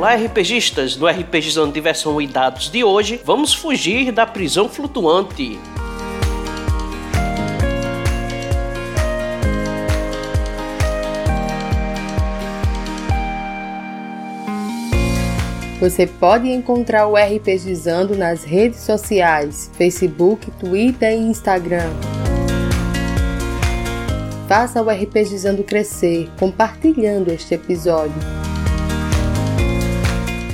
Olá, RPGistas! No RPGizando Diversão e Dados de hoje, vamos fugir da prisão flutuante. Você pode encontrar o RPGizando nas redes sociais, Facebook, Twitter e Instagram. Faça o RPGizando crescer, compartilhando este episódio.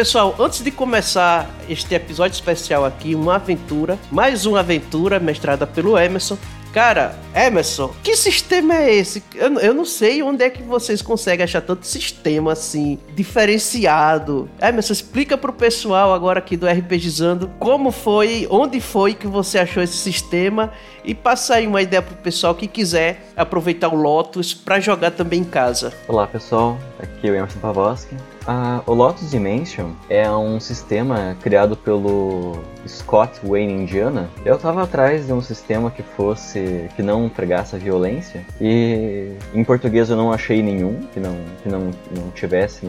Pessoal, antes de começar este episódio especial aqui, uma aventura, mais uma aventura mestrada pelo Emerson. Cara, Emerson, que sistema é esse? Eu, eu não sei onde é que vocês conseguem achar tanto sistema assim, diferenciado. Emerson, explica pro pessoal agora aqui do RPGizando como foi, onde foi que você achou esse sistema e passa aí uma ideia pro pessoal que quiser aproveitar o Lotus para jogar também em casa. Olá pessoal, aqui é o Emerson Pavoski. Ah, o Lotus Dimension é um sistema criado pelo Scott Wayne Indiana. Eu estava atrás de um sistema que fosse que não pregasse a violência e em português eu não achei nenhum que não que não, não tivesse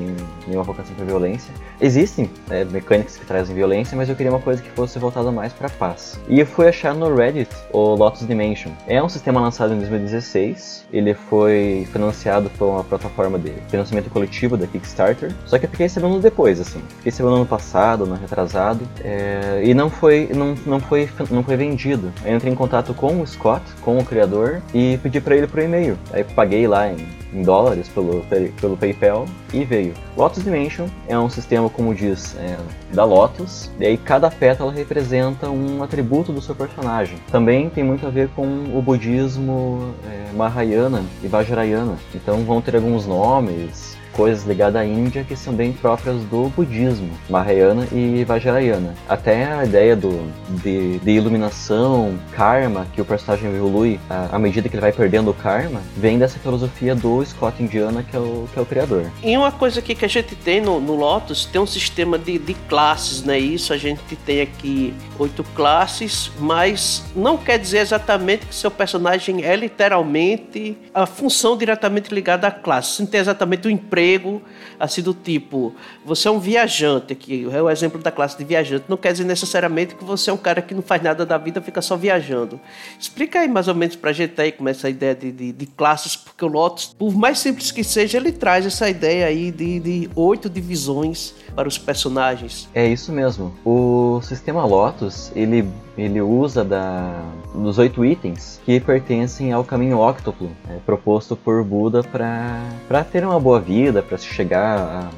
nenhuma vocação para violência. Existem é, mecânicas que trazem violência, mas eu queria uma coisa que fosse voltada mais para paz. E eu fui achar no Reddit o Lotus Dimension. É um sistema lançado em 2016. Ele foi financiado por uma plataforma de financiamento coletivo da Kickstarter. Só que eu fiquei sabendo depois, assim. Fiquei sabendo ano passado, ano retrasado. É, e não foi, não, não, foi, não foi vendido. Eu entrei em contato com o Scott, com o criador, e pedi para ele por e-mail. Aí paguei lá em, em dólares pelo, pelo PayPal e veio. Lotus Dimension é um sistema, como diz, é, da Lotus, e aí cada pétala representa um atributo do seu personagem. Também tem muito a ver com o budismo é, Mahayana e Vajrayana. Então vão ter alguns nomes, coisas ligadas à Índia que são bem próprias do budismo, Mahayana e Vajrayana. Até a ideia do, de, de iluminação, karma, que o personagem evolui à, à, medida que ele vai perdendo o karma, vem dessa filosofia do Scott Indiana, que é o, que é o criador. E uma coisa aqui que a gente tem no, no Lotus, tem um sistema de, de classes, né? Isso a gente tem aqui oito classes, mas não quer dizer exatamente que seu personagem é literalmente a função diretamente ligada à classe. Não tem exatamente o emprego emprego, assim do tipo, você é um viajante, aqui é o exemplo da classe de viajante, não quer dizer necessariamente que você é um cara que não faz nada da vida, fica só viajando. Explica aí mais ou menos pra gente aí como é essa ideia de, de, de classes, porque o Lotus, por mais simples que seja, ele traz essa ideia aí de, de oito divisões para os personagens. É isso mesmo. O sistema Lotus, ele ele usa da, dos oito itens que pertencem ao caminho óctuplo é, proposto por Buda para ter uma boa vida, para se chegar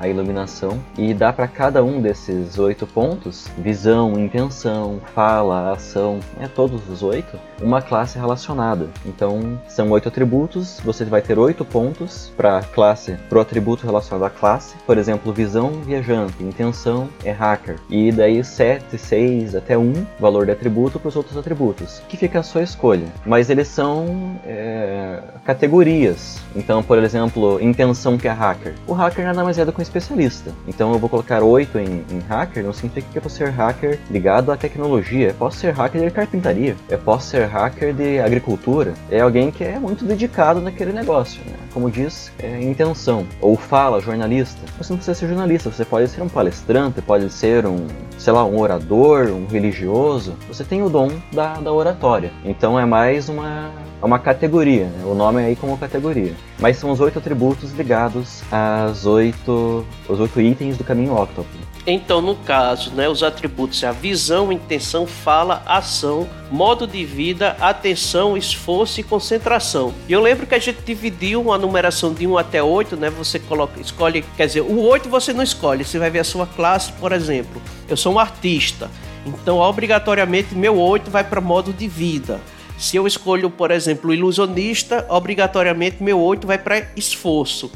à iluminação. E dá para cada um desses oito pontos visão, intenção, fala, ação, é todos os oito uma classe relacionada. Então são oito atributos, você vai ter oito pontos para classe, para o atributo relacionado à classe. Por exemplo, visão, viajante, intenção é hacker. E daí 7, 6 até 1 valor de atributo para os outros atributos, que fica a sua escolha. Mas eles são é, categorias. Então, por exemplo, intenção que é hacker. O hacker nada mais é do que um especialista. Então eu vou colocar 8 em, em hacker, não significa que eu posso ser hacker ligado à tecnologia. Eu posso ser hacker de carpintaria. Eu posso ser hacker de agricultura. É alguém que é muito dedicado naquele negócio. Né? Como diz, é intenção. Ou fala, jornalista. Você não precisa ser jornalista, você pode ser um palestrante, pode ser um, sei lá, um orador, um religioso. Você tem o dom da, da oratória. Então é mais uma, uma categoria, né? o nome é aí como categoria. Mas são os oito atributos ligados às oito, os oito itens do caminho Octopus. Então, no caso, né, os atributos é a visão, intenção, fala, ação, modo de vida, atenção, esforço e concentração. E eu lembro que a gente dividiu uma numeração de 1 até 8, né? Você coloca, escolhe, quer dizer, o 8 você não escolhe, você vai ver a sua classe, por exemplo. Eu sou um artista, então obrigatoriamente meu 8 vai para modo de vida. Se eu escolho, por exemplo, ilusionista, obrigatoriamente meu 8 vai para esforço.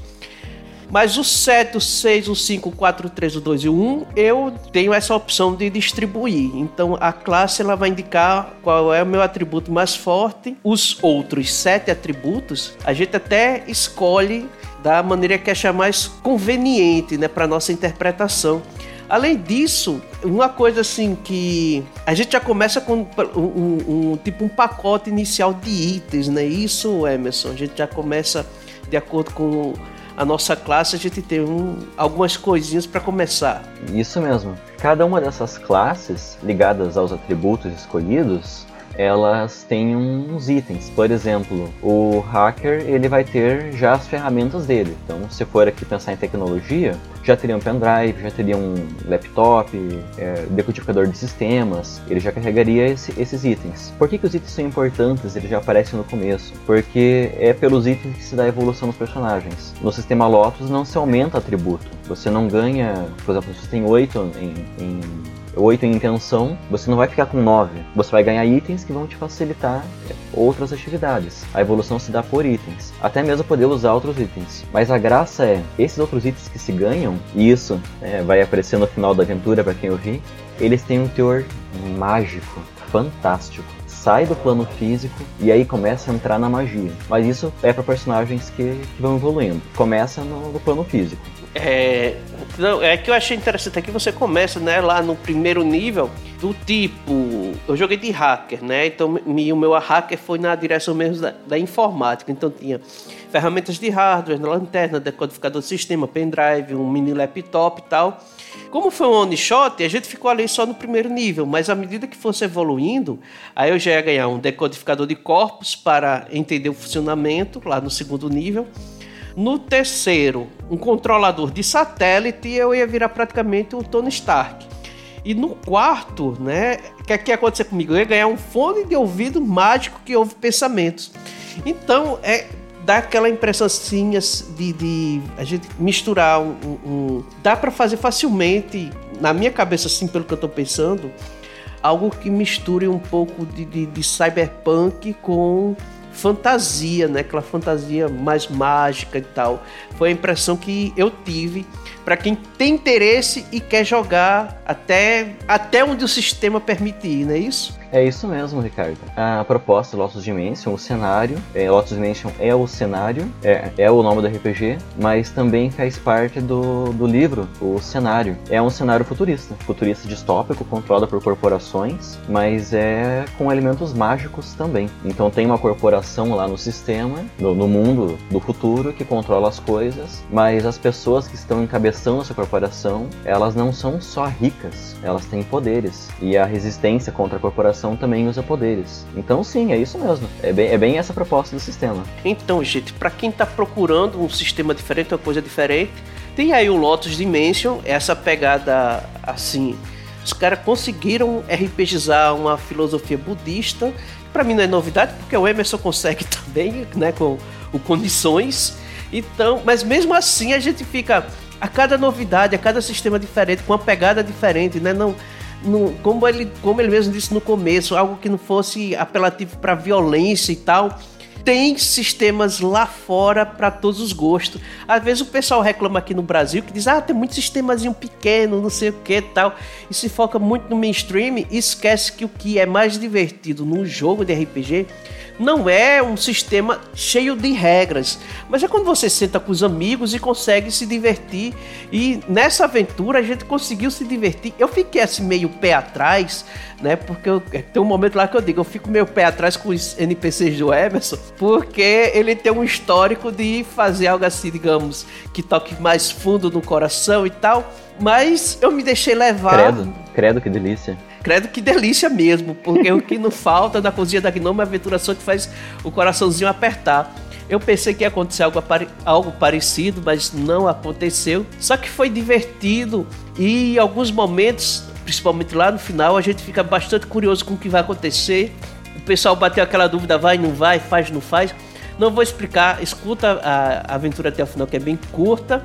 Mas o 7, o 6, o 5, o 4, o 3, o 2 e o 1, eu tenho essa opção de distribuir. Então a classe ela vai indicar qual é o meu atributo mais forte. Os outros sete atributos, a gente até escolhe da maneira que achar mais conveniente né, para nossa interpretação. Além disso, uma coisa assim que a gente já começa com um, um, um, tipo um pacote inicial de itens, né? Isso, Emerson, a gente já começa de acordo com a nossa classe, a gente tem um, algumas coisinhas para começar. Isso mesmo. Cada uma dessas classes ligadas aos atributos escolhidos elas têm uns itens. Por exemplo, o hacker ele vai ter já as ferramentas dele. Então, se for aqui pensar em tecnologia, já teria um pendrive, já teria um laptop, é, decodificador de sistemas, ele já carregaria esse, esses itens. Por que, que os itens são importantes? Eles já aparecem no começo. Porque é pelos itens que se dá a evolução dos personagens. No sistema Lotus não se aumenta atributo. Você não ganha, por exemplo, você tem 8 em, em 8 em intenção, você não vai ficar com 9. Você vai ganhar itens que vão te facilitar é, outras atividades. A evolução se dá por itens. Até mesmo poder usar outros itens. Mas a graça é, esses outros itens que se ganham, e isso é, vai aparecer no final da aventura para quem ouvir, eles têm um teor mágico, fantástico sai do plano físico e aí começa a entrar na magia. Mas isso é para personagens que, vão evoluindo. Começa no, no plano físico. É, não, é que eu achei interessante aqui você começa, né, lá no primeiro nível do tipo, eu joguei de hacker, né? Então o meu hacker foi na direção mesmo da, da informática. Então tinha ferramentas de hardware, lanterna, decodificador de sistema, pendrive, um mini laptop e tal. Como foi um one shot, a gente ficou ali só no primeiro nível, mas à medida que fosse evoluindo, aí eu já ia ganhar um decodificador de corpos para entender o funcionamento lá no segundo nível. No terceiro, um controlador de satélite eu ia virar praticamente um Tony Stark. E no quarto, né, o que, é que ia acontecer comigo? Eu ia ganhar um fone de ouvido mágico que ouve pensamentos. Então, é dá aquela impressão assim de, de a gente misturar um, um, um dá para fazer facilmente na minha cabeça assim pelo que eu tô pensando algo que misture um pouco de, de, de cyberpunk com fantasia, né? Aquela fantasia mais mágica e tal. Foi a impressão que eu tive para quem tem interesse e quer jogar até, até onde o sistema permitir, não é isso? É isso mesmo, Ricardo. A proposta Lotus Dimension, o cenário, é, Dimension é o cenário, é, é o nome do RPG, mas também faz parte do, do livro, o cenário. É um cenário futurista, futurista distópico, controlado por corporações, mas é com elementos mágicos também. Então tem uma corporação lá no sistema, no, no mundo do futuro, que controla as coisas, mas as pessoas que estão encabeçando essa corporação, elas não são só ricas, elas têm poderes. E a resistência contra a corporação também usa poderes. Então, sim, é isso mesmo. É bem, é bem essa proposta do sistema. Então, gente, para quem está procurando um sistema diferente, uma coisa diferente, tem aí o Lotus Dimension, essa pegada assim. Os caras conseguiram RPGizar uma filosofia budista. Para mim não é novidade, porque o Emerson consegue também, né, com o Condições. Então, mas mesmo assim a gente fica a cada novidade, a cada sistema diferente, com uma pegada diferente, né? Não, no, como, ele, como ele mesmo disse no começo, algo que não fosse apelativo para violência e tal. Tem sistemas lá fora para todos os gostos. Às vezes o pessoal reclama aqui no Brasil que diz: ah, tem muito sistemazinho pequeno, não sei o que tal. E se foca muito no mainstream e esquece que o que é mais divertido num jogo de RPG não é um sistema cheio de regras, mas é quando você senta com os amigos e consegue se divertir. E nessa aventura a gente conseguiu se divertir. Eu fiquei assim meio pé atrás, né? Porque eu, é, tem um momento lá que eu digo, eu fico meio pé atrás com os NPCs do Emerson, porque ele tem um histórico de fazer algo assim, digamos, que toque mais fundo no coração e tal. Mas eu me deixei levar. Credo, credo, que delícia. Credo que delícia mesmo, porque o que não falta na cozinha da Gnome é a aventura só que faz o coraçãozinho apertar. Eu pensei que ia acontecer algo, algo parecido, mas não aconteceu. Só que foi divertido e em alguns momentos, principalmente lá no final, a gente fica bastante curioso com o que vai acontecer. O pessoal bateu aquela dúvida: vai, não vai, faz, não faz. Não vou explicar, escuta a aventura até o final, que é bem curta,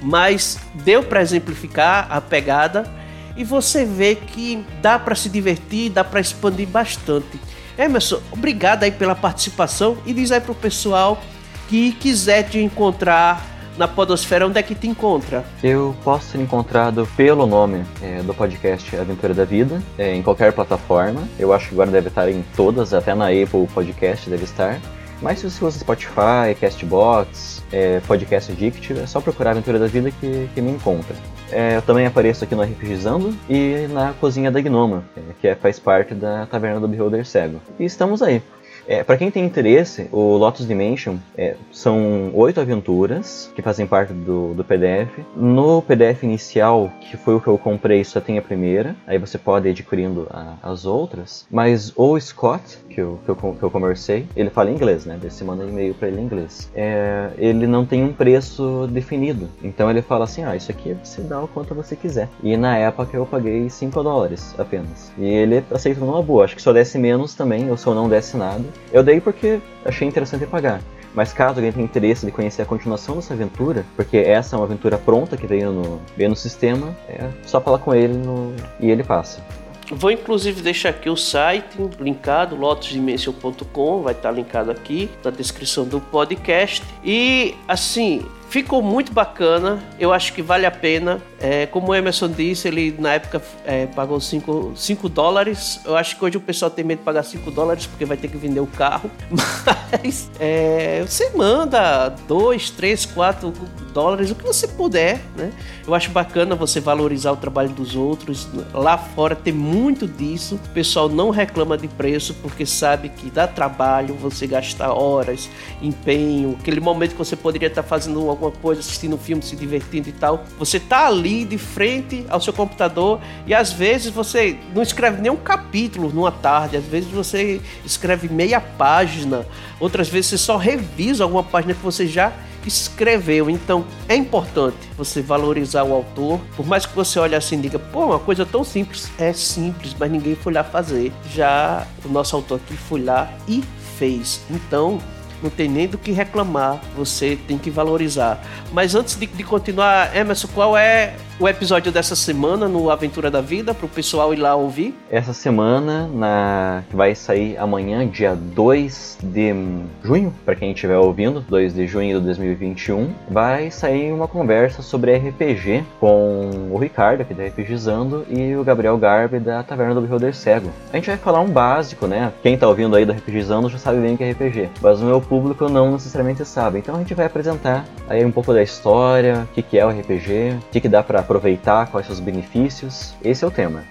mas deu para exemplificar a pegada e você vê que dá para se divertir, dá para expandir bastante. Emerson, obrigado aí pela participação e diz aí pro pessoal que quiser te encontrar na Podosfera, onde é que te encontra? Eu posso ser encontrado pelo nome é, do podcast Aventura da Vida, é, em qualquer plataforma. Eu acho que agora deve estar em todas, até na Apple Podcast deve estar. Mas se você usa Spotify, Castbox, é, Podcast Addict, é só procurar Aventura da Vida que, que me encontra. É, eu também apareço aqui no RPGizando e na Cozinha da Gnoma, é, que é, faz parte da Taverna do Beholder Cego. E estamos aí. É, para quem tem interesse, o Lotus Dimension é, são oito aventuras que fazem parte do, do PDF. No PDF inicial, que foi o que eu comprei, só tem a primeira. Aí você pode ir adquirindo a, as outras. Mas o Scott, que eu, que eu, que eu conversei, ele fala inglês, né? Você manda e-mail para ele em inglês. É, ele não tem um preço definido. Então ele fala assim: ah, isso aqui você dá o quanto você quiser. E na época eu paguei 5 dólares apenas. E ele aceitou numa boa. Acho que se eu desse menos também, ou se eu não desse nada eu dei porque achei interessante pagar. Mas caso alguém tenha interesse de conhecer a continuação dessa aventura, porque essa é uma aventura pronta que veio no, veio no sistema, é só falar com ele no, e ele passa. Vou inclusive deixar aqui o site linkado, lotosdimension.com, vai estar linkado aqui na descrição do podcast. E assim, ficou muito bacana, eu acho que vale a pena. É, como o Emerson disse, ele na época é, pagou 5 dólares. Eu acho que hoje o pessoal tem medo de pagar 5 dólares porque vai ter que vender o carro. Mas é, você manda 2, 3, 4 dólares, o que você puder, né? Eu acho bacana você valorizar o trabalho dos outros. Lá fora tem muito disso. O pessoal não reclama de preço porque sabe que dá trabalho você gastar horas, empenho, aquele momento que você poderia estar fazendo alguma coisa, assistindo um filme, se divertindo e tal. Você tá ali de frente ao seu computador e às vezes você não escreve nem um capítulo numa tarde, às vezes você escreve meia página, outras vezes você só revisa alguma página que você já escreveu. Então é importante você valorizar o autor, por mais que você olhe assim e diga, pô, uma coisa tão simples. É simples, mas ninguém foi lá fazer. Já o nosso autor aqui foi lá e fez. Então não tem nem do que reclamar, você tem que valorizar. Mas antes de, de continuar, Emerson, qual é o episódio dessa semana no Aventura da Vida para o pessoal ir lá ouvir? Essa semana, na que vai sair amanhã, dia 2 de junho, para quem estiver ouvindo, 2 de junho de 2021, vai sair uma conversa sobre RPG com o Ricardo, aqui da RPGizando, e o Gabriel Garbi, da Taverna do Beholder Cego. A gente vai falar um básico, né? Quem tá ouvindo aí do RPGizando já sabe bem o que é RPG, mas o meu público não necessariamente sabe. Então a gente vai apresentar aí um pouco da história, o que, que é o RPG, o que, que dá para aproveitar, quais os benefícios. Esse é o tema.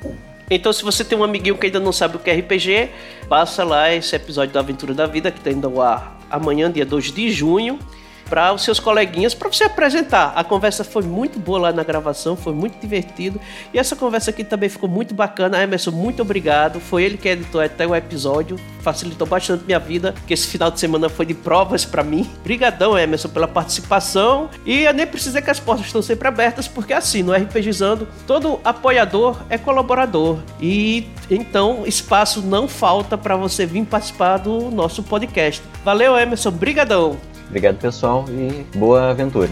Então, se você tem um amiguinho que ainda não sabe o que é RPG, passa lá esse episódio da Aventura da Vida, que está indo ao ar amanhã, dia 2 de junho para os seus coleguinhas, para você apresentar. A conversa foi muito boa lá na gravação, foi muito divertido. E essa conversa aqui também ficou muito bacana. Emerson, muito obrigado. Foi ele que editou até o episódio, facilitou bastante minha vida, que esse final de semana foi de provas para mim. Obrigadão, Emerson, pela participação. E eu nem precisei que as portas estão sempre abertas, porque assim, no RPGizando, todo apoiador é colaborador. E então espaço não falta para você vir participar do nosso podcast. Valeu, Emerson. Brigadão. Obrigado, pessoal, e boa aventura.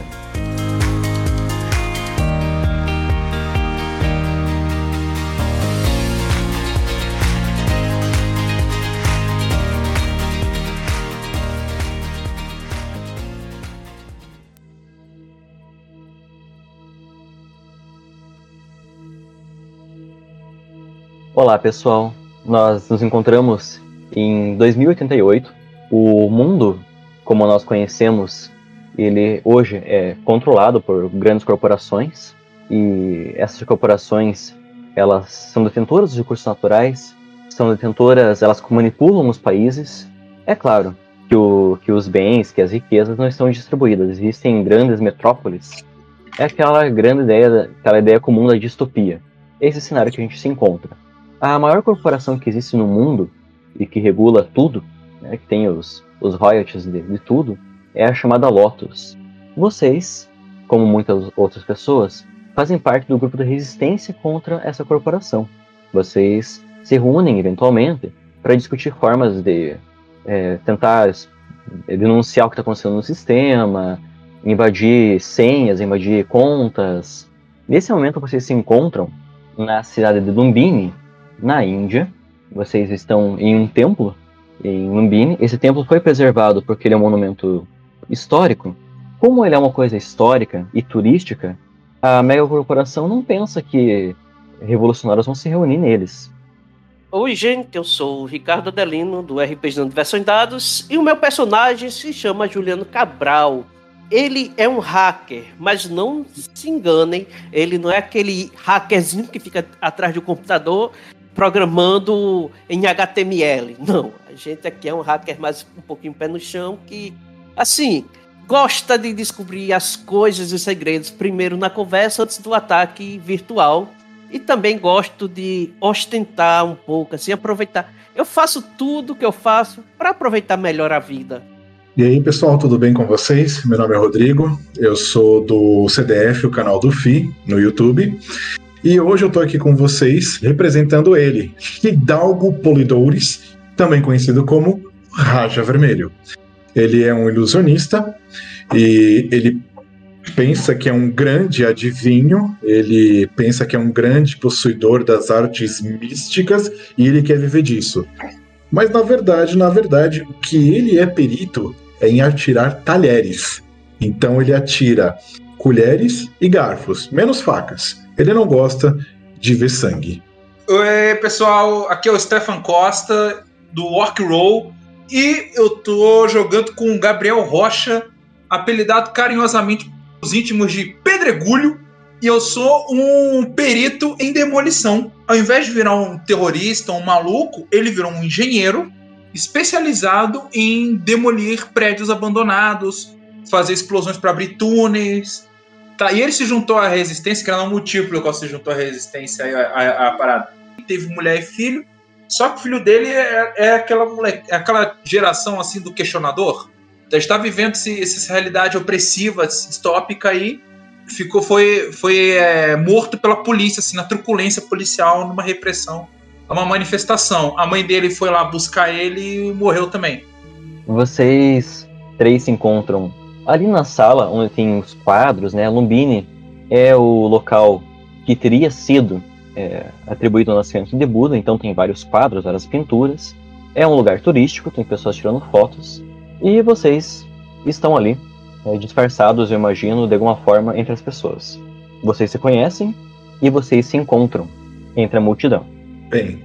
Olá, pessoal. Nós nos encontramos em 2088. O mundo como nós conhecemos, ele hoje é controlado por grandes corporações e essas corporações elas são detentoras dos recursos naturais, são detentoras, elas manipulam os países. É claro que, o, que os bens, que as riquezas não estão distribuídas, existem grandes metrópoles. É aquela grande ideia, aquela ideia comum da distopia. Esse cenário que a gente se encontra. A maior corporação que existe no mundo e que regula tudo, né, que tem os, os royalties de, de tudo, é a chamada Lotus. Vocês, como muitas outras pessoas, fazem parte do grupo de resistência contra essa corporação. Vocês se reúnem eventualmente para discutir formas de é, tentar denunciar o que está acontecendo no sistema, invadir senhas, invadir contas. Nesse momento vocês se encontram na cidade de Lumbini, na Índia. Vocês estão em um templo em Lumbini. Esse templo foi preservado porque ele é um monumento histórico, como ele é uma coisa histórica e turística, a megacorporação não pensa que revolucionários vão se reunir neles. Oi, gente, eu sou o Ricardo Adelino, do Versão em Dados, e o meu personagem se chama Juliano Cabral. Ele é um hacker, mas não se enganem, ele não é aquele hackerzinho que fica atrás do computador programando em HTML. Não, a gente aqui é um hacker mais um pouquinho pé no chão que, assim, gosta de descobrir as coisas e os segredos primeiro na conversa antes do ataque virtual. E também gosto de ostentar um pouco, assim, aproveitar. Eu faço tudo que eu faço para aproveitar melhor a vida. E aí, pessoal, tudo bem com vocês? Meu nome é Rodrigo, eu sou do CDF, o canal do FI, no YouTube. E hoje eu tô aqui com vocês representando ele, Hidalgo Polidores, também conhecido como Raja Vermelho. Ele é um ilusionista e ele pensa que é um grande adivinho, ele pensa que é um grande possuidor das artes místicas e ele quer viver disso. Mas na verdade, na verdade, o que ele é perito é em atirar talheres. Então ele atira colheres e garfos, menos facas. Ele não gosta de ver sangue. Oi, pessoal, aqui é o Stefan Costa, do Orc Roll, e eu tô jogando com o Gabriel Rocha, apelidado carinhosamente os íntimos de Pedregulho, e eu sou um perito em demolição. Ao invés de virar um terrorista, um maluco, ele virou um engenheiro especializado em demolir prédios abandonados, fazer explosões para abrir túneis, Tá, e ele se juntou à resistência, que era um motivo pelo qual se juntou à resistência à, parada. Teve mulher e filho, só que o filho dele é, é aquela, moleque, é aquela geração assim do questionador. Então, a gente tá vivendo esse, essa realidade opressiva, distópica aí. Ficou, foi, foi é, morto pela polícia, assim, na truculência policial, numa repressão, uma manifestação. A mãe dele foi lá buscar ele e morreu também. Vocês três se encontram Ali na sala, onde tem os quadros, né, Lumbini é o local que teria sido é, atribuído ao nascimento de Buda, então tem vários quadros, várias pinturas. É um lugar turístico, tem pessoas tirando fotos. E vocês estão ali, é, disfarçados, eu imagino, de alguma forma entre as pessoas. Vocês se conhecem e vocês se encontram entre a multidão. Bem,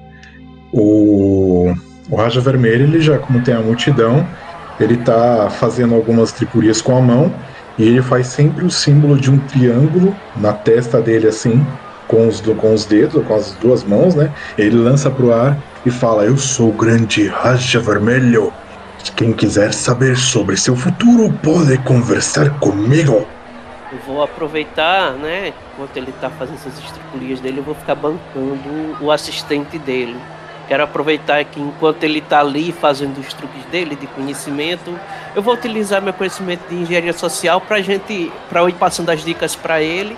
o, o Raja Vermelho, ele já, como tem a multidão, ele está fazendo algumas tripurias com a mão e ele faz sempre o símbolo de um triângulo na testa dele assim, com os, com os dedos, com as duas mãos, né? Ele lança pro ar e fala: Eu sou o grande Raja Vermelho. Quem quiser saber sobre seu futuro pode conversar comigo. Eu vou aproveitar, né? Enquanto ele tá fazendo essas estripulias dele, eu vou ficar bancando o assistente dele. Quero aproveitar que enquanto ele está ali fazendo os truques dele de conhecimento, eu vou utilizar meu conhecimento de engenharia social para gente, para eu ir passando as dicas para ele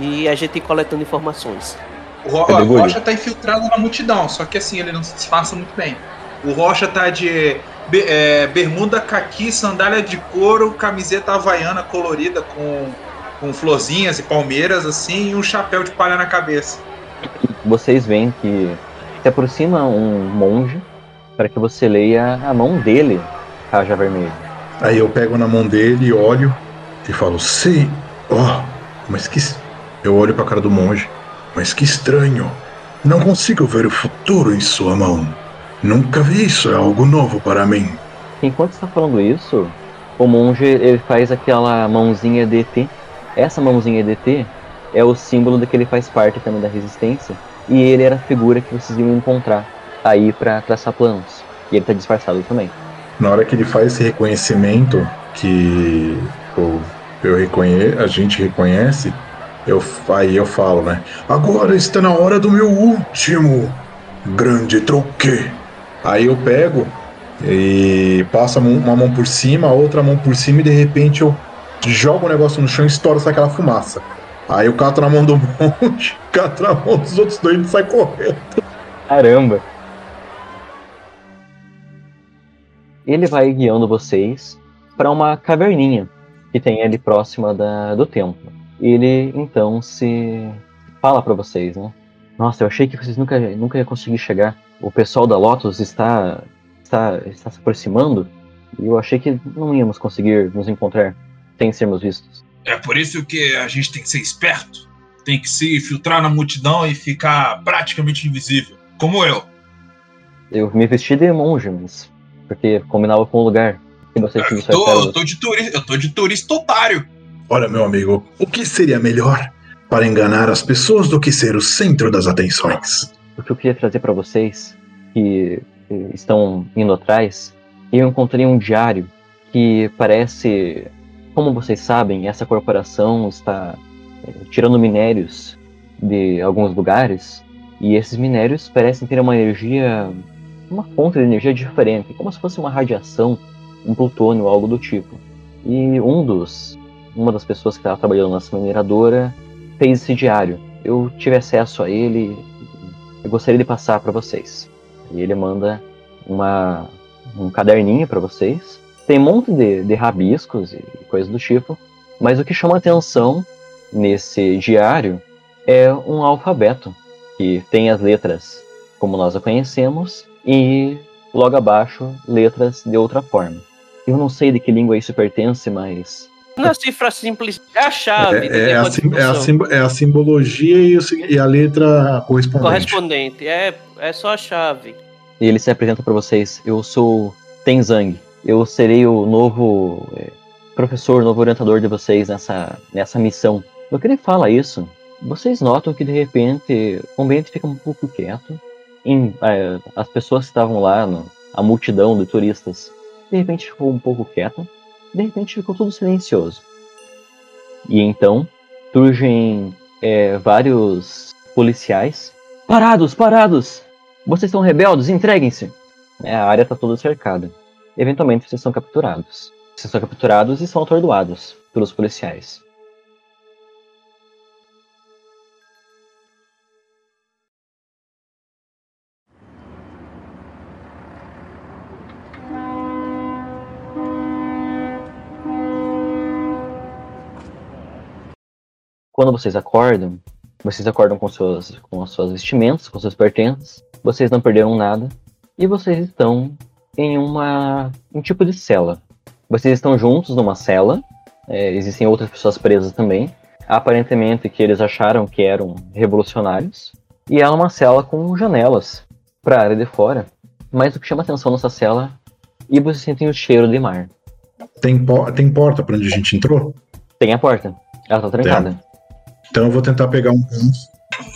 e a gente ir coletando informações. O, Ro Rocha está infiltrado na multidão, só que assim ele não se disfarça muito bem. O Rocha tá de é, bermuda caqui, sandália de couro, camiseta havaiana colorida com, com florzinhas e palmeiras assim e um chapéu de palha na cabeça. Vocês veem que se aproxima um monge para que você leia a mão dele, Raja Vermelho. Aí eu pego na mão dele, olho e falo: Sim, ó, oh, mas que. Eu olho para a cara do monge, mas que estranho. Não consigo ver o futuro em sua mão. Nunca vi isso, é algo novo para mim. Enquanto está falando isso, o monge ele faz aquela mãozinha DT. Essa mãozinha DT é o símbolo de que ele faz parte também da resistência e ele era a figura que vocês iam encontrar aí para traçar planos. E ele tá disfarçado também. Na hora que ele faz esse reconhecimento que eu, eu reconhe a gente reconhece, eu, aí eu falo, né? Agora está na hora do meu último grande troque. Aí eu pego e passo uma mão por cima, outra mão por cima e de repente eu jogo o negócio no chão e estouro aquela fumaça. Aí eu cato na mão do monte, cato na mão dos outros dois e sai correndo. Caramba! Ele vai guiando vocês para uma caverninha que tem ali próxima da, do templo. Ele então se fala para vocês, né? Nossa, eu achei que vocês nunca, nunca iam conseguir chegar. O pessoal da Lotus está, está, está se aproximando e eu achei que não íamos conseguir nos encontrar. sem sermos vistos. É por isso que a gente tem que ser esperto, tem que se filtrar na multidão e ficar praticamente invisível, como eu. Eu me vesti de monge, mas porque combinava com o lugar. E vocês eu, tô, eu, tô de turista, eu tô de turista otário. Olha, meu amigo, o que seria melhor para enganar as pessoas do que ser o centro das atenções? O que eu queria trazer para vocês que estão indo atrás, eu encontrei um diário que parece, como vocês sabem, essa corporação está é, tirando minérios de alguns lugares e esses minérios parecem ter uma energia, uma fonte de energia diferente, como se fosse uma radiação, um plutônio, algo do tipo. E um dos, uma das pessoas que estava trabalhando nessa mineradora fez esse diário. Eu tive acesso a ele, eu gostaria de passar para vocês. E ele manda uma, um caderninho para vocês. Tem um monte de, de rabiscos e coisas do tipo, mas o que chama atenção nesse diário é um alfabeto que tem as letras como nós a conhecemos e logo abaixo letras de outra forma. Eu não sei de que língua isso pertence, mas na cifra simples é a chave. É, é, a, sim, é, a, sim, é a simbologia e, o, e, a letra correspondente. Correspondente, é, é só a chave. E ele se apresenta para vocês. Eu sou Tenzang. Eu serei o novo é, professor, novo orientador de vocês nessa, nessa missão. Que ele fala isso, vocês notam que de repente o ambiente fica um pouco quieto. Em, é, as pessoas que estavam lá, a multidão de turistas, de repente ficou um pouco quieta de repente ficou tudo silencioso. E então surgem é, vários policiais. Parados, parados! Vocês são rebeldes, entreguem-se! É, a área está toda cercada. Eventualmente vocês são capturados. Vocês são capturados e são atordoados pelos policiais. Quando vocês acordam, vocês acordam com, suas, com as suas vestimentas, com seus pertences, vocês não perderam nada e vocês estão em uma um tipo de cela. Vocês estão juntos numa cela, é, existem outras pessoas presas também, aparentemente que eles acharam que eram revolucionários, e ela é uma cela com janelas para a área de fora. Mas o que chama atenção nessa cela, e vocês sentem o cheiro de mar. Tem, po tem porta para onde a gente entrou? Tem a porta. Ela tá trancada. Então eu vou tentar pegar um gancho,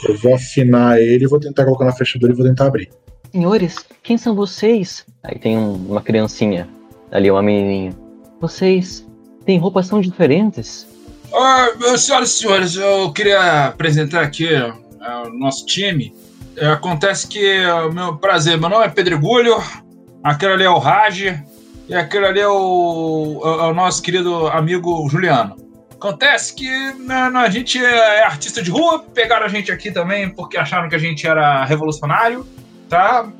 eu vou afinar ele, vou tentar colocar na fechadura e vou tentar abrir. Senhores, quem são vocês? Aí tem um, uma criancinha ali, uma menininha. Vocês têm roupas tão diferentes? Ah, senhoras e senhores, eu queria apresentar aqui uh, o nosso time. Uh, acontece que, uh, meu prazer, meu nome é Pedregulho, aquele ali é o Raj, e aquele ali é o, é o nosso querido amigo Juliano. Acontece que né, a gente é artista de rua, pegaram a gente aqui também porque acharam que a gente era revolucionário, tá?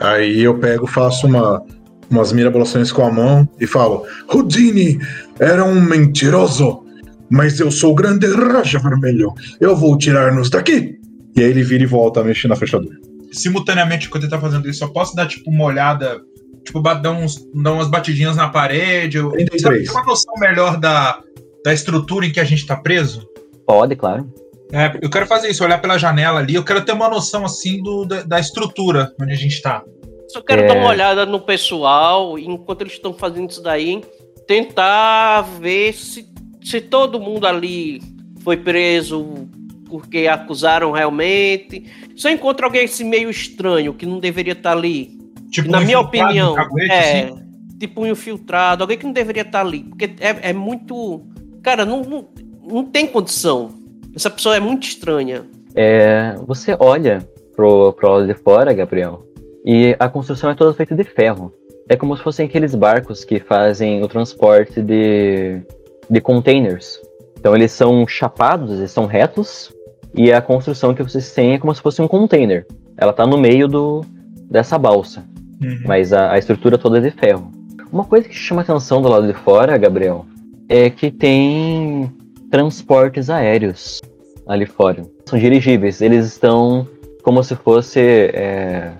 Aí eu pego, faço uma, umas mirabolações com a mão e falo: Houdini era um mentiroso, mas eu sou o grande Raja Vermelho. Eu vou tirar-nos daqui. E aí ele vira e volta a mexer na fechadura. Simultaneamente, enquanto ele tá fazendo isso, eu posso dar tipo uma olhada, tipo, dar, uns, dar umas batidinhas na parede, eu, sabe, uma noção melhor da, da estrutura em que a gente está preso? Pode, claro. É, eu quero fazer isso, olhar pela janela ali, eu quero ter uma noção assim do, da, da estrutura onde a gente está. Só quero é... dar uma olhada no pessoal, enquanto eles estão fazendo isso daí, tentar ver se, se todo mundo ali foi preso porque acusaram realmente. Se eu encontro alguém assim meio estranho, que não deveria estar ali, tipo, na minha opinião, caguete, é, assim? tipo um infiltrado, alguém que não deveria estar ali, porque é, é muito Cara, não, não, não tem condição. Essa pessoa é muito estranha. É, você olha pro, pro lado de fora, Gabriel, e a construção é toda feita de ferro. É como se fossem aqueles barcos que fazem o transporte de, de containers. Então eles são chapados, eles são retos, e a construção que vocês têm é como se fosse um container. Ela está no meio do, dessa balsa, uhum. mas a, a estrutura toda é de ferro. Uma coisa que chama atenção do lado de fora, Gabriel, é que tem transportes aéreos ali fora. São dirigíveis, eles estão como se fosse é,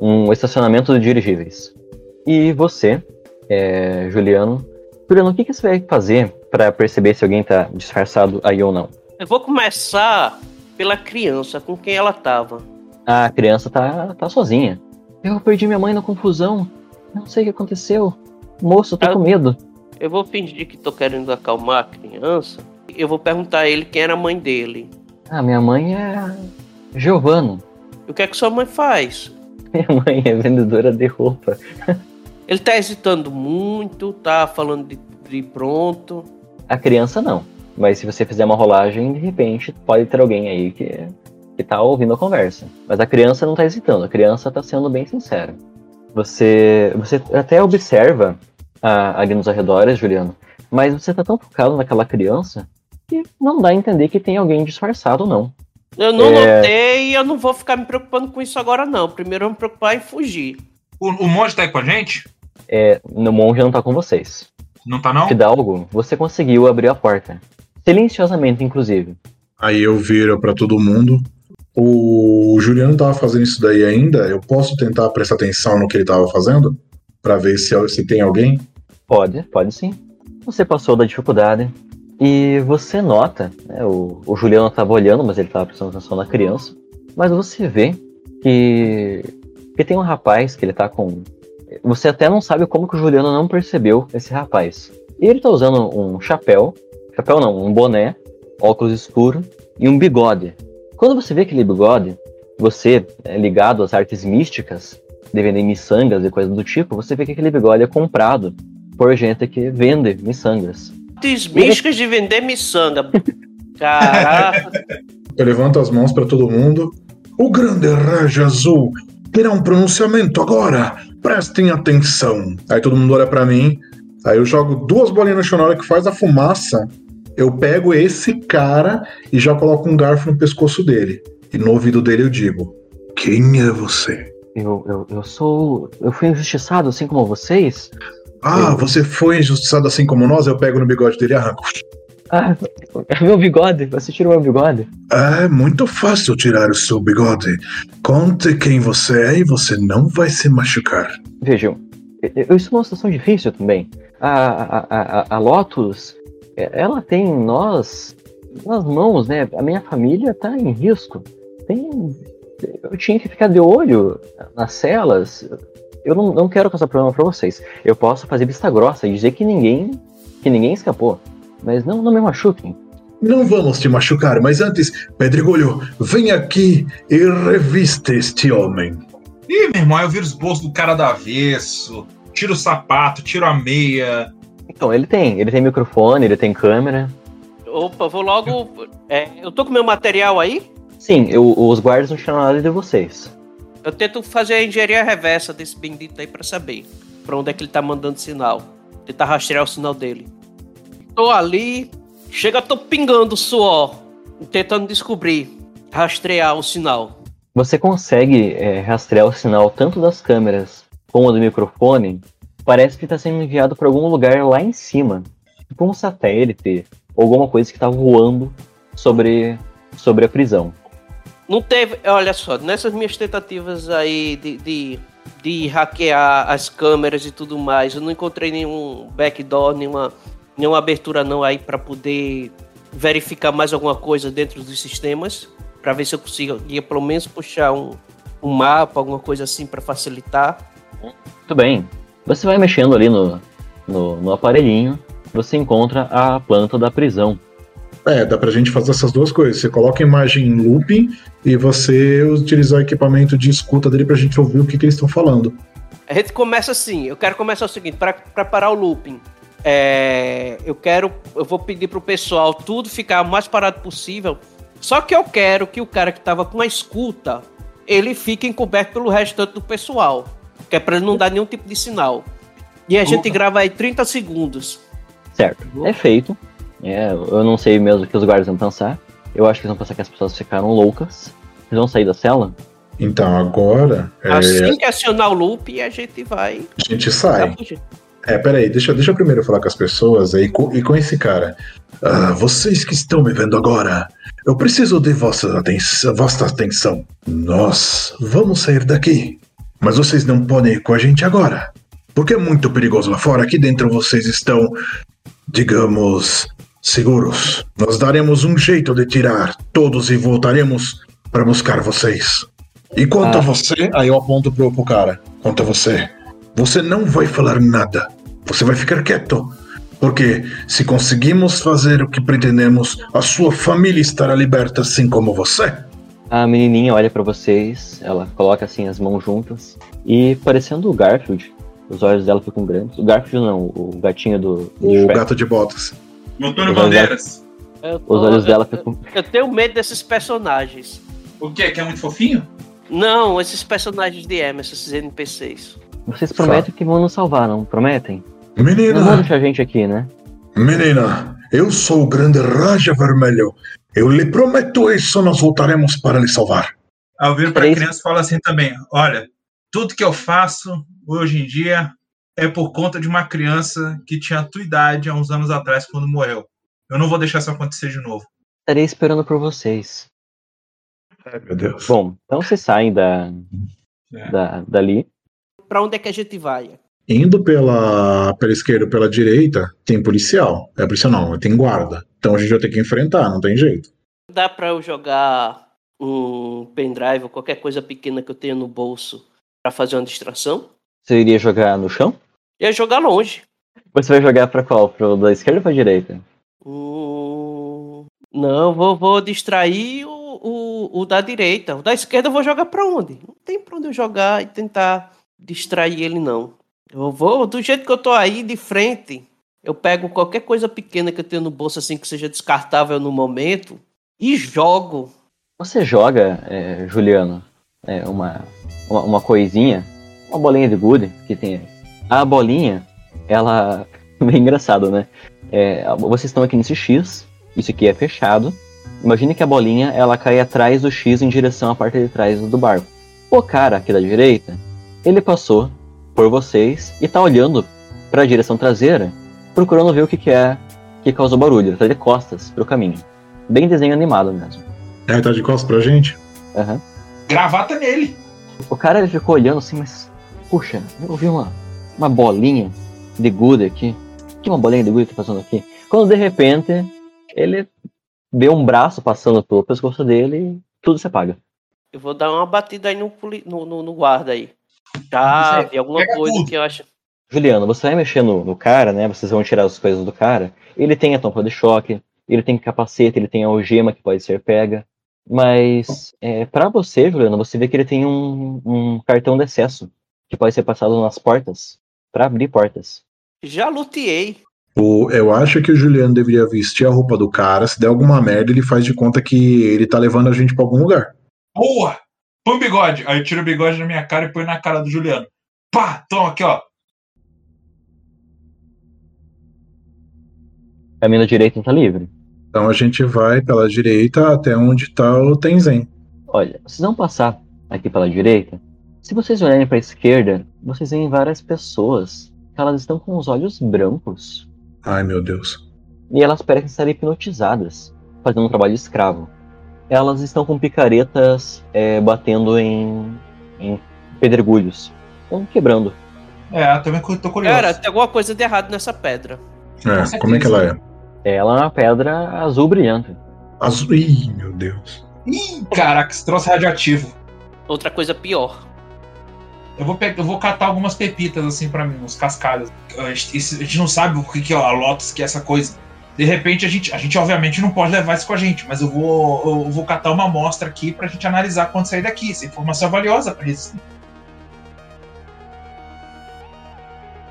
um estacionamento de dirigíveis. E você, é, Juliano, Juliano, o que, que você vai fazer Pra perceber se alguém tá disfarçado aí ou não. Eu vou começar pela criança, com quem ela tava. A criança tá, tá sozinha. Eu perdi minha mãe na confusão. Não sei o que aconteceu. Moço, tô Ah. com medo. Eu vou fingir que tô querendo acalmar a criança. Eu vou perguntar a ele quem era a mãe dele. Ah, minha mãe é. Giovana. E o que é que sua mãe faz? Minha mãe é vendedora de roupa. Ele tá hesitando muito, tá falando de, de pronto. A criança não. Mas se você fizer uma rolagem, de repente pode ter alguém aí que, que tá ouvindo a conversa. Mas a criança não tá hesitando, a criança tá sendo bem sincera. Você, você até observa a, ali nos arredores, Juliano, mas você tá tão focado naquela criança que não dá a entender que tem alguém disfarçado, não. Eu não É. notei e eu não vou ficar me preocupando com isso agora, não. Primeiro eu vou me preocupar em fugir. O, o monge tá aí com a gente? É, no monge não tá com vocês. Não tá não? Fidalgo, você conseguiu abrir a porta. Silenciosamente, inclusive. Aí eu viro pra todo mundo. O Juliano tava fazendo isso daí ainda. Eu posso tentar prestar atenção no que ele tava fazendo? Pra ver se, se tem alguém? Pode, pode sim. Você passou da dificuldade e você nota, né, o, o Juliano estava olhando, mas ele estava prestando atenção na criança, mas você vê que, que tem um rapaz que ele tá com. Você até não sabe como que o Juliano não percebeu esse rapaz. E ele tá usando um chapéu, chapéu não, um boné, óculos escuro e um bigode. Quando você vê aquele bigode, você é ligado às artes místicas, de vender miçangas e coisas do tipo, você vê que aquele bigode é comprado por gente que vende miçangas. Artes místicas de vender miçanga. Caraca. Eu levanto as mãos pra todo mundo. O grande Raja Azul terá um pronunciamento agora. Prestem atenção. Aí todo mundo olha pra mim. Aí eu jogo duas bolinhas no chão na hora que faz a fumaça. Eu pego esse cara e já coloco um garfo no pescoço dele. E no ouvido dele eu digo: Quem é você? Eu, eu, eu sou. Eu fui injustiçado assim como vocês? Ah, você foi injustiçado assim como nós? Eu pego no bigode dele e arranco. Ah, meu bigode, você tirou meu bigode. É muito fácil tirar o seu bigode. Conte quem você é e você não vai se machucar. Vejam, eu estou numa situação difícil também. A, a, a, a Lotus, é, ela tem nós nas mãos, né? A minha família tá em risco. Tem. Eu tinha que ficar de olho nas celas. Eu não, não quero causar problema pra vocês. Eu posso fazer vista grossa e dizer que ninguém. que ninguém escapou. Mas não, não me machuquem. Não vamos te machucar, mas antes, Pedregulho, vem aqui e reviste este homem. Ih, meu irmão, eu viro os bolsos do cara do avesso, tiro o sapato, tiro a meia. Então, ele tem. Ele tem microfone, ele tem câmera. Opa, vou logo. é, eu tô com meu material aí. Sim, eu- os guardas não tiraram nada de vocês. Eu tento fazer a engenharia reversa desse bendito aí pra saber pra onde é que ele tá mandando sinal. Tentar rastrear o sinal dele. Tô ali, chega, tô pingando suor, tentando descobrir, rastrear o sinal. Você consegue é, rastrear o sinal tanto das câmeras como do microfone. Parece que está sendo enviado para algum lugar lá em cima. Tipo um satélite ou alguma coisa que está voando sobre, sobre a prisão. Não teve, olha só, nessas minhas tentativas aí de, de, de hackear as câmeras e tudo mais, eu não encontrei nenhum backdoor, nenhuma, nenhuma abertura não aí pra poder verificar mais alguma coisa dentro dos sistemas, Pra ver se eu conseguia pelo menos puxar um, um mapa, alguma coisa assim pra facilitar. Muito bem. Você vai mexendo ali no, no, no aparelhinho. Você encontra a planta da prisão. É, dá pra gente fazer essas duas coisas. Você coloca a imagem em looping e você utilizar o equipamento de escuta dele pra gente ouvir o que, que eles estão falando. A gente começa assim, eu quero começar o seguinte, pra pra parar o looping. é, eu quero, eu vou pedir pro pessoal tudo ficar o mais parado possível. Só que eu quero que o cara que tava com a escuta, ele fique encoberto pelo restante do pessoal. Que é pra ele não dar nenhum tipo de sinal. E a gente grava aí 30 segundos. Certo. É feito. É, eu não sei mesmo o que os guardas vão pensar. Eu acho que eles vão pensar que as pessoas ficaram loucas. Eles vão sair da cela. Então agora é, Assim que acionar o loop, a gente vai. a gente sai. É, peraí, deixa, deixa eu primeiro falar com as pessoas aí com- e com esse cara. Ah, vocês que estão me vendo agora, eu preciso de vossa, aten vossa atenção. Nós vamos sair daqui, mas vocês não podem ir com a gente agora, porque é muito perigoso lá fora. Aqui dentro vocês estão digamos, seguros. Nós daremos um jeito de tirar todos e voltaremos para buscar vocês. E quanto Ah. a você, aí eu aponto pro, pro cara. Quanto a você, você não vai falar nada. Você vai ficar quieto. Porque se conseguimos fazer o que pretendemos, a sua família estará liberta assim como você. A menininha olha pra vocês, ela coloca assim as mãos juntas e parecendo o Garfield, os olhos dela ficam grandes. O Garfield não, o gatinho do, do O Shrek. gato de botas. Antônio Bandeiras. Tô- Os olhos eu- dela ficam. Eu tenho medo desses personagens. O quê? Que é muito fofinho? Não, esses personagens de Emerson, esses NPCs. Vocês prometem que vão nos salvar, não prometem? Não vão Menina, deixar a gente aqui, né? menina, eu sou o grande Raja Vermelho. Eu lhe prometo isso, nós voltaremos para lhe salvar. Aí eu viro pra Três. criança falo assim também: olha, tudo que eu faço hoje em dia é por conta de uma criança que tinha a tua idade há uns anos atrás quando morreu. Eu não vou deixar isso acontecer de novo. Estarei esperando por vocês. Ai, meu Deus. Bom, então vocês saem da, É. da, dali. Pra onde é que a gente vai? Indo pela, pela esquerda ou pela direita, tem policial. É policial não, tem guarda. Então a gente vai ter que enfrentar, não tem jeito. Dá pra eu jogar um pendrive ou qualquer coisa pequena que eu tenha no bolso pra fazer uma distração? Você iria jogar no chão? E jogar longe. Você vai jogar pra qual? Pro da esquerda ou pra direita? Hum, não, vou, vou distrair o, o, o da direita. O da esquerda eu vou jogar pra onde? Não tem pra onde eu jogar e tentar distrair ele, não. Eu vou, do jeito que eu tô aí, de frente, eu pego qualquer coisa pequena que eu tenho no bolso, assim, que seja descartável no momento, e jogo. Você joga, é, Juliano, é, uma, uma, uma coisinha, uma bolinha de gude que tem. A bolinha, ela. Bem engraçado, né? É, vocês estão aqui nesse X, isso aqui é fechado. Imagine que a bolinha ela cai atrás do X em direção à parte de trás do barco. O cara aqui da direita, ele passou por vocês e tá olhando para a direção traseira, procurando ver o que, que é que causou barulho. Ele tá de costas pro caminho. Bem desenho animado mesmo. É, tá de costas pra gente? Aham. Gravata nele. O cara ele ficou olhando assim, mas. Puxa, eu vi uma, uma bolinha de gude aqui. O que uma bolinha de gude tá passando aqui? Quando de repente ele vê um braço passando pelo pescoço dele e tudo se apaga. Eu vou dar uma batida aí no, poli- no, no- no guarda aí. Chave, alguma pega coisa tudo. que eu acho. Juliano, você vai mexer no, no cara, né? Vocês vão tirar as coisas do cara. Ele tem a tampa de choque, ele tem capacete, ele tem a algema que pode ser pega. Mas é, para você, Juliano, você vê que ele tem um, um cartão de acesso que pode ser passado nas portas para abrir portas. Já luteei. O, eu acho que o Juliano deveria vestir a roupa do cara. Se der alguma merda, ele faz de conta que ele tá levando a gente pra algum lugar. Boa! Põe o bigode. Aí eu tiro o bigode na minha cara e põe na cara do Juliano. Pá! Toma aqui, ó. caminho direito tá livre. Então a gente vai pela direita até onde tá o Tenzen. Olha, vocês vão passar aqui pela direita. Se vocês olharem para a esquerda, vocês veem várias pessoas. Elas estão com os olhos brancos Ai, meu Deus. e elas parecem estar hipnotizadas, fazendo um trabalho escravo. Elas estão com picaretas é, batendo em, em pedregulhos, estão quebrando. É, também tô curioso. Cara, tem alguma coisa de errado nessa pedra. É, como é que ela é? Ela é uma pedra azul brilhante. Azul. Ih, meu Deus. Ih, caraca, esse troço radioativo. Outra coisa pior. Eu vou, pegar, eu vou catar algumas pepitas assim pra mim, uns cascalhos. A gente, a gente não sabe o que, é a Lotus, que é essa coisa. De repente, a gente, a gente obviamente não pode levar isso com a gente, mas eu vou, eu vou catar uma amostra aqui pra gente analisar quando sair daqui. Essa informação é valiosa pra eles.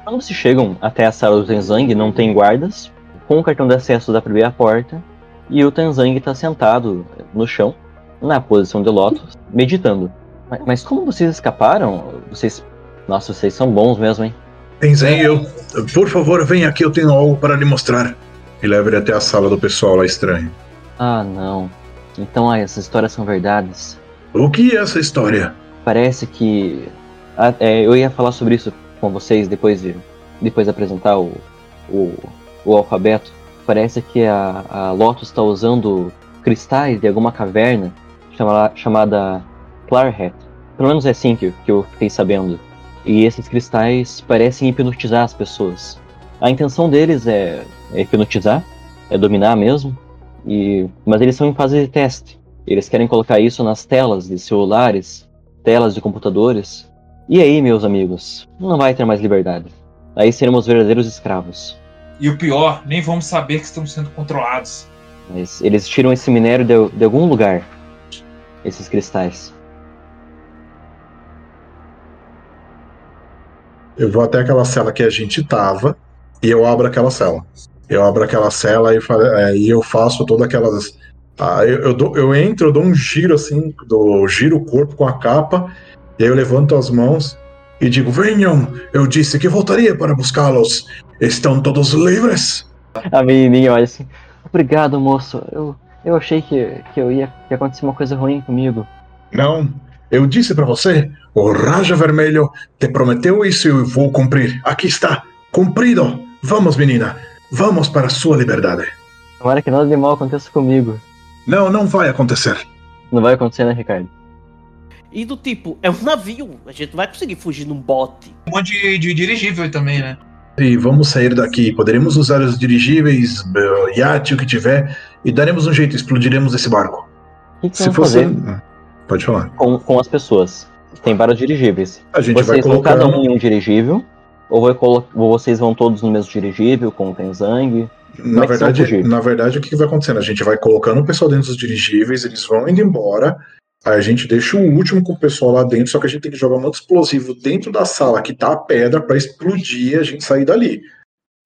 Quando vocês chegam até a sala do Tenzang, não tem guardas. Com o cartão de acesso dá pra abrir a porta. E o Tenzang tá sentado no chão, na posição de lótus, meditando. Mas, mas como vocês escaparam? Vocês. Nossa, vocês são bons mesmo, hein? Tenzen, eu. Por favor, venha aqui, eu tenho algo para lhe mostrar. E leva ele até a sala do pessoal lá estranho. Ah, não. Então, ah, essas histórias são verdades. O que é essa história? Parece que. ah, é, eu ia falar sobre isso com vocês depois de, depois de apresentar o, o, o alfabeto. Parece que a, a Lotus está usando cristais de alguma caverna chamada, chamada Clarhet. Pelo menos é assim que, que eu fiquei sabendo. E esses cristais parecem hipnotizar as pessoas. A intenção deles é é hipnotizar, é dominar mesmo. E, mas eles estão em fase de teste. Eles querem colocar isso nas telas de celulares, telas de computadores. E aí, meus amigos, não vai ter mais liberdade. Aí seremos verdadeiros escravos. E o pior, nem vamos saber que estamos sendo controlados. Mas eles tiram esse minério de, de algum lugar. Esses cristais. Eu vou até aquela cela que a gente tava e eu abro aquela cela. Eu abro aquela cela e, é, e eu faço todas aquelas. Ah, eu, eu, dou, eu entro, eu dou um giro assim, do giro o corpo com a capa, e aí eu levanto as mãos e digo: Venham, eu disse que voltaria para buscá-los. Estão todos livres? A menininha olha assim: Obrigado, moço. Eu, eu achei que, que eu ia que ia acontecer uma coisa ruim comigo. Não, eu disse para você, o Raja Vermelho te prometeu isso e eu vou cumprir. Aqui está, cumprido. Vamos, menina, vamos para a sua liberdade. Tomara que nada de mal aconteça comigo. Não, não vai acontecer. Não vai acontecer, né, Ricardo? E do tipo, é um navio, a gente não vai conseguir fugir num bote. Um monte de, de dirigível também, né? E vamos sair daqui. Poderemos usar os dirigíveis, uh, iate, o que tiver, e daremos um jeito, explodiremos esse barco. O que, que Se fosse. fazer Pode falar. com, com as pessoas? Tem vários dirigíveis. A gente vai Vocês vão colocar. cada um em um dirigível? Ou, vai colo- ou vocês vão todos no mesmo dirigível, com o Tenzang? Na é vão verdade, na verdade, o que vai acontecendo? A gente vai colocando o pessoal dentro dos dirigíveis, eles vão indo embora. Aí a gente deixa o último com o pessoal lá dentro, só que a gente tem que jogar um outro explosivo dentro da sala que tá a pedra pra explodir e a gente sair dali.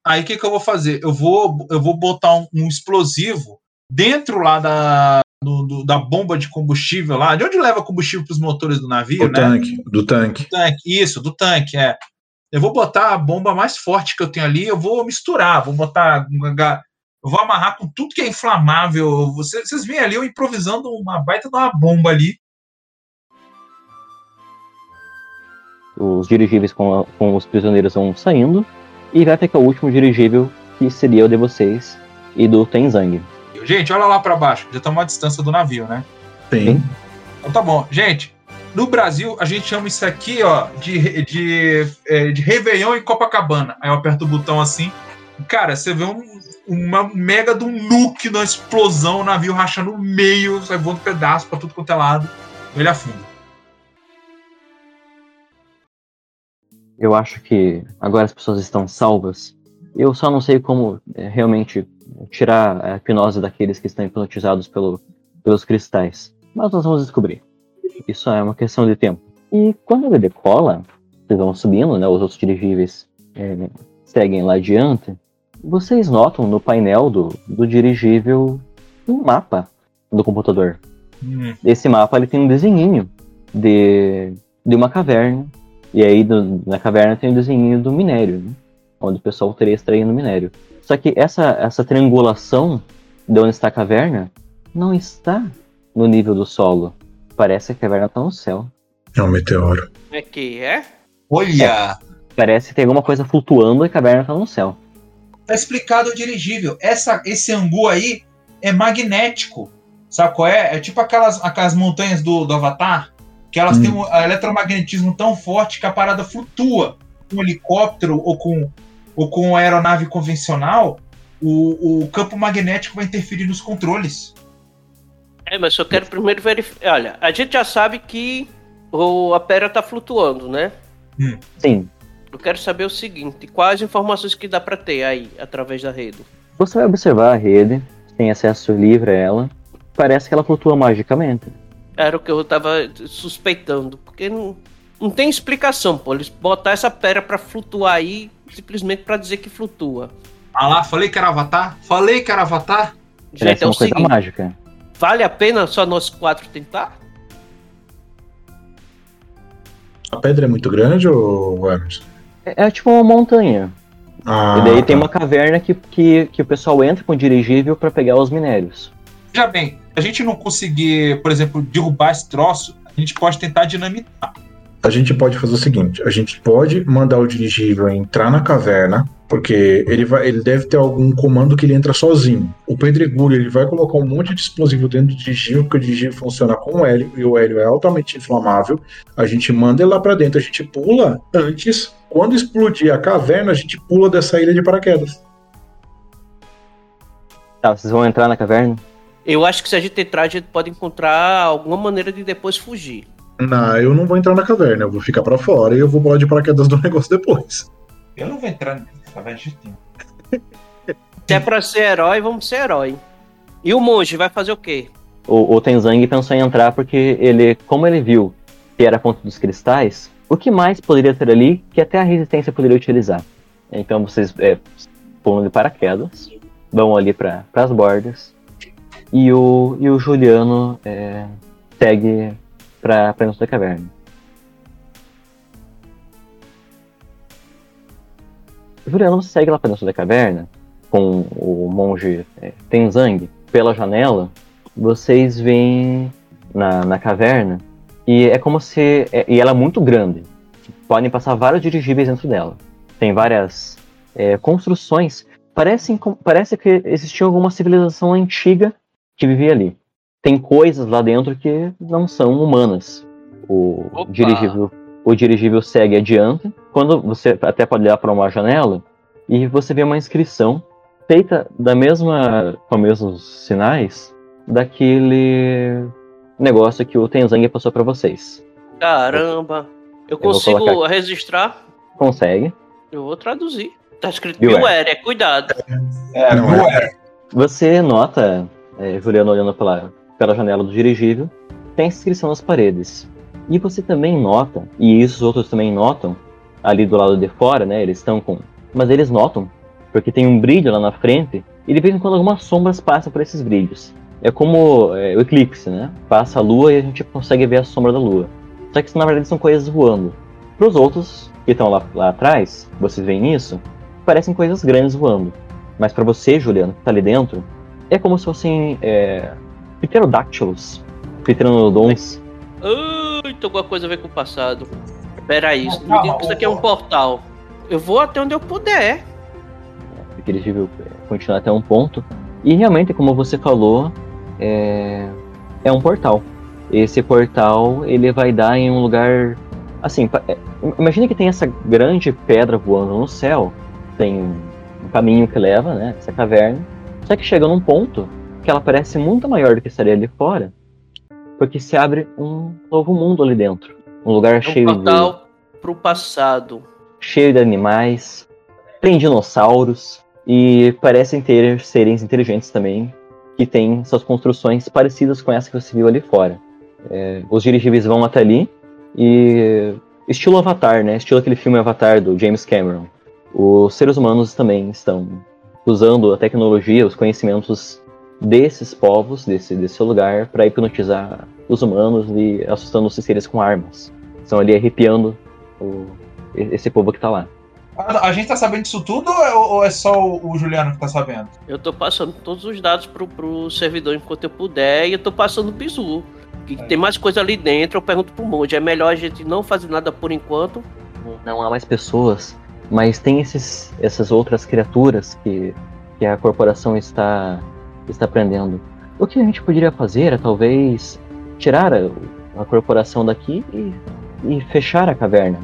Aí o que, que eu vou fazer? Eu vou, eu vou botar um, um explosivo dentro lá da, do- do- da bomba de combustível lá, de onde leva combustível para os motores do navio, Do né? tanque, do tanque. tanque, isso, do tanque, é. Eu vou botar a bomba mais forte que eu tenho ali, eu vou misturar, vou botar. Eu vou amarrar com tudo que é inflamável. Vocês, vocês veem ali eu improvisando uma baita de uma bomba ali. Os dirigíveis com, a- com os prisioneiros vão saindo. E vai ficar o último dirigível, que seria o de vocês e do Tenzang. Gente, olha lá para baixo, já estamos à distância do navio, né? Tem. Então tá bom. Gente, no Brasil a gente chama isso aqui, ó, de, de, é, de Réveillon em Copacabana. Aí eu aperto o botão assim. Cara, você vê um, uma mega de um nuke na explosão, o navio racha no meio, sai voando pedaço pra tudo quanto é lado. Ele afunda. Eu acho que agora as pessoas estão salvas. Eu só não sei como é, realmente tirar a hipnose daqueles que estão hipnotizados pelo, pelos cristais. Mas nós vamos descobrir. Isso é uma questão de tempo. E quando ele decola, vocês vão subindo, né? Os outros dirigíveis é, seguem lá adiante. Vocês notam no painel do, do dirigível um mapa do computador. Hum. Esse mapa ele tem um desenhinho de, de uma caverna. E aí do- na caverna tem o desenhinho do minério, né? onde o pessoal teria extraído minério. Só que essa, essa triangulação de onde está a caverna não está no nível do solo. Parece que a caverna está no céu. É um meteoro. É que é? Olha! Parece que tem alguma coisa flutuando e a caverna está no céu. Tá explicado o dirigível. Essa, esse angu aí é magnético. Sabe qual é? É tipo aquelas, aquelas montanhas do, do Avatar, que elas Hum. têm um eletromagnetismo tão forte que a parada flutua. Com um helicóptero ou com, ou com uma aeronave convencional, o, o campo magnético vai interferir nos controles. É, mas eu quero primeiro verificar. Olha, a gente já sabe que o, a pedra tá flutuando, né? Sim. Eu quero saber o seguinte: quais informações que dá pra ter aí através da rede? Você vai observar a rede, tem acesso livre a ela. Parece que ela flutua magicamente. Era o que eu tava suspeitando, porque não, não tem explicação, pô. Eles botar essa pedra pra flutuar aí simplesmente pra dizer que flutua. Ah lá, falei que era Avatar? Falei que era Avatar? Gente, Parece é o uma coisa seguinte: mágica. vale a pena só nós quatro tentar? A pedra é muito grande, ou Emerson? É, é tipo uma montanha. Ah, e daí tem tá. uma caverna que, que, que o pessoal entra com dirigível para pegar os minérios. Veja bem, se a gente não conseguir, por exemplo, derrubar esse troço, a gente pode tentar dinamitar. A gente pode fazer o seguinte: a gente pode mandar o dirigível entrar na caverna, porque ele, vai, ele deve ter algum comando que ele entra sozinho. O pedregulho ele vai colocar um monte de explosivo dentro do dirigível, porque o dirigível funciona com hélio, e o hélio é altamente inflamável. A gente manda ele lá pra dentro, a gente pula antes. Quando explodir a caverna, a gente pula dessa ilha de paraquedas. Tá, vocês vão entrar na caverna? Eu acho que se a gente entrar, a gente pode encontrar alguma maneira de depois fugir. Não, eu não vou entrar na caverna, eu vou ficar pra fora e eu vou pular de paraquedas do negócio depois. Eu não vou entrar na caverna de tempo. Se é pra ser herói, vamos ser herói. E o monge vai fazer o quê? O, o Tenzang pensou em entrar porque ele, como ele viu que era a ponta dos cristais, o que mais poderia ter ali que até a resistência poderia utilizar? Então vocês é, pulam de paraquedas, vão ali para as bordas, e o, e o Juliano é, segue para dentro da caverna. Juliano segue lá para dentro da caverna com o monge é, Tenzang pela janela. Vocês veem na, na caverna e é como se. É, e ela é muito grande. Podem passar vários dirigíveis dentro dela. Tem várias é, construções. Parece, parece que existia alguma civilização antiga que vivia ali. Tem coisas lá dentro que não são humanas. O dirigível, o dirigível segue adiante. Quando você até pode olhar para uma janela e você vê uma inscrição feita da mesma com os mesmos sinais daquele negócio que o Tenzang passou para vocês. Caramba! Eu consigo eu registrar? Consegue. Eu vou traduzir. Tá escrito Beware, é cuidado. É, Beware. Você nota, é, Juliano olhando pela, pela janela do dirigível, tem inscrição nas paredes. E você também nota, e isso os outros também notam, ali do lado de fora, né? Eles estão com. Mas eles notam, porque tem um brilho lá na frente, e de vez em quando algumas sombras passam por esses brilhos. É como é, o eclipse, né? Passa a lua e a gente consegue ver a sombra da lua. Só que na verdade são coisas voando. Para os outros que estão lá, lá atrás, vocês veem isso, parecem coisas grandes voando. Mas para você, Juliano, que tá ali dentro, é como se fossem é, pterodáctilos, pteranodons. Ai, tem alguma coisa a ver com o passado. Peraí, isso, me diga que isso aqui é um portal. Eu vou até onde eu puder. Aquele nível continuar até um ponto. E realmente, como você falou, é, é um portal. Esse portal ele vai dar em um lugar assim. É, imagina que tem essa grande pedra voando no céu, tem um caminho que leva, né, essa caverna. Só que chega num ponto que ela parece muito maior do que estaria ali fora, porque se abre um novo mundo ali dentro, um lugar é um cheio portal de pro passado, cheio de animais, tem dinossauros e parecem ter seres inteligentes também que têm suas construções parecidas com essa que você viu ali fora. É, os dirigíveis vão até ali e estilo Avatar, né? Estilo aquele filme Avatar do James Cameron. Os seres humanos também estão usando a tecnologia, os conhecimentos desses povos, desse, desse lugar, para hipnotizar os humanos e assustando os seres com armas. Estão ali arrepiando o, esse povo que está lá. A, gente tá sabendo disso tudo ou é, ou é só o, o, Juliano que tá sabendo? Eu tô passando todos os dados pro, pro servidor enquanto eu puder e eu tô passando o bizu. Que é. tem mais coisa ali dentro, eu pergunto pro monge, é melhor a gente não fazer nada por enquanto? Não há mais pessoas, mas tem esses, essas outras criaturas que, que a corporação está, está prendendo. O que a gente poderia fazer é talvez tirar a, a corporação daqui e, e fechar a caverna,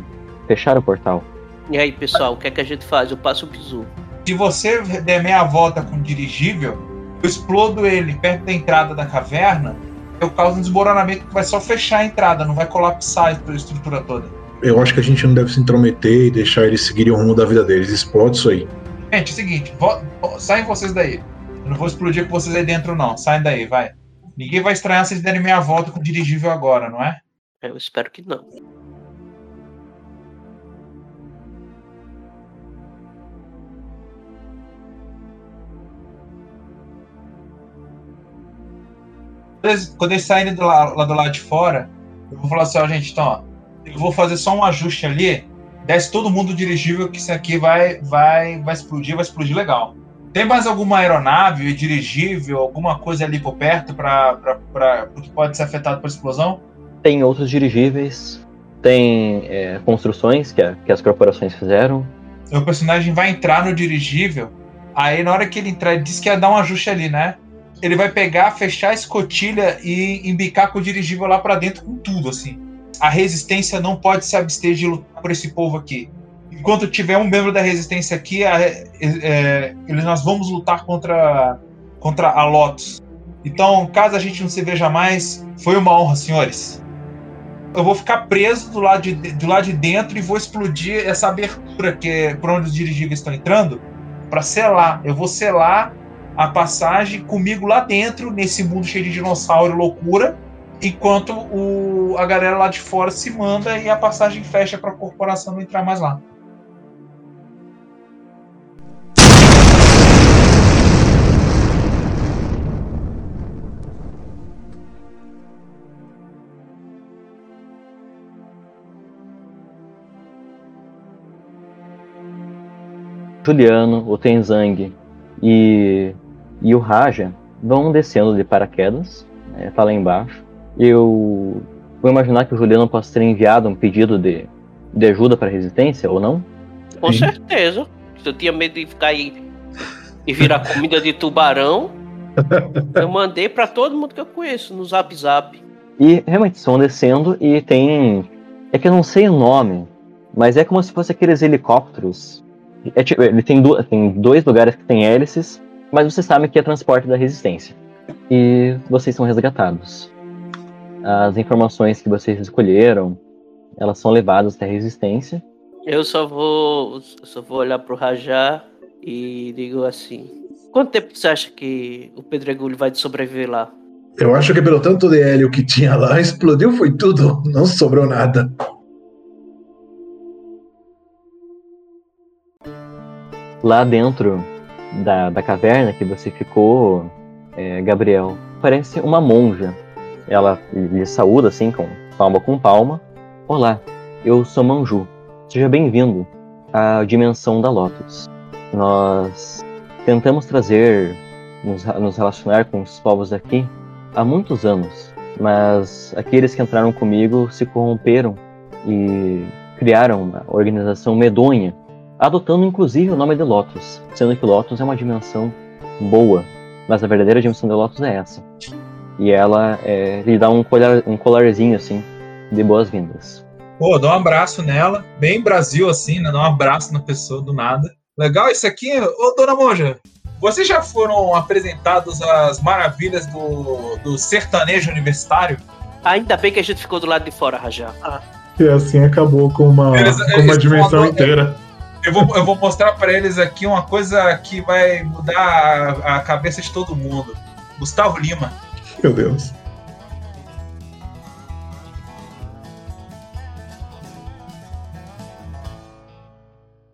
fechar o portal. E aí, pessoal, o que é que a gente faz? Eu passo o bizu. Se você der meia volta com o dirigível, eu explodo ele perto da entrada da caverna eu causo um desmoronamento que vai só fechar a entrada, não vai colapsar a estrutura toda. Eu acho que a gente não deve se intrometer e deixar eles seguirem o rumo da vida deles. Explode isso aí. Gente, é o seguinte, saem vocês daí. Eu não vou explodir com vocês aí dentro, não. Saem daí, vai. Ninguém vai estranhar se eles derem meia volta com o dirigível agora, não é? Eu espero que não. quando eles saírem do lá, lá, do lado de fora, eu vou falar assim, ó, gente, então, ó, eu vou fazer só um ajuste ali, desce todo mundo dirigível, que isso aqui vai, vai, vai explodir, vai explodir legal. Tem mais alguma aeronave, dirigível, alguma coisa ali por perto para que pode ser afetado por explosão? Tem outros dirigíveis, tem é, construções que, a, que as corporações fizeram. O personagem vai entrar no dirigível, aí na hora que ele entrar, ele diz que ia dar um ajuste ali, né? ele vai pegar, fechar a escotilha e embicar com o dirigível lá para dentro com tudo, assim. A resistência não pode se abster de lutar por esse povo aqui. Enquanto tiver um membro da resistência aqui, é, é, nós vamos lutar contra, contra a Lotus. Então, caso a gente não se veja mais, foi uma honra, senhores. Eu vou ficar preso do lado de, do lado de dentro e vou explodir essa abertura que é por onde os dirigíveis estão entrando para selar. Eu vou selar a passagem comigo lá dentro, nesse mundo cheio de dinossauro e loucura, enquanto o, a galera lá de fora se manda e a passagem fecha para a corporação não entrar mais lá. Juliano, o Tenzang e, e o Raja vão descendo de paraquedas, é, tá lá embaixo. Eu vou imaginar que o Juliano possa ter enviado um pedido de, de ajuda para a resistência ou não? Com Sim. certeza. Se eu tinha medo de ficar aí e virar comida de tubarão, eu mandei para todo mundo que eu conheço no Zap Zap. E realmente estão descendo e tem. É que eu não sei o nome, mas é como se fosse aqueles helicópteros é, tipo, ele tem, do, tem dois lugares que tem hélices, mas você sabe que é transporte da resistência. E vocês são resgatados. As informações que vocês escolheram, elas são levadas até a resistência. Eu só vou, só vou olhar pro Rajá e digo assim: quanto tempo você acha que o Pedregulho vai sobreviver lá? Eu acho que pelo tanto de hélio que tinha lá, explodiu foi tudo, não sobrou nada. Lá dentro da, da caverna que você ficou, é, Gabriel, parece uma monja. Ela lhe saúda assim, com palma com palma. Olá, eu sou Manju. Seja bem-vindo à dimensão da Lotus. Nós tentamos trazer, nos, nos relacionar com os povos daqui há muitos anos, mas aqueles que entraram comigo se corromperam e criaram uma organização medonha adotando inclusive o nome de Lotus, sendo que Lotus é uma dimensão boa, mas a verdadeira dimensão de Lotus é essa. E ela é, lhe dá um, colar, um colarzinho assim de boas-vindas. Pô, dá um abraço nela, bem Brasil assim, né? Dá um abraço na pessoa do nada. Legal isso aqui, ô dona Monja. Vocês já foram apresentados as maravilhas do, do sertanejo universitário? Ainda bem que a gente ficou do lado de fora, Rajá. Ah. E assim acabou com uma, eles, com uma dimensão inteira. Eu vou, eu vou mostrar para eles aqui uma coisa que vai mudar a, a cabeça de todo mundo. Gustavo Lima. Meu Deus.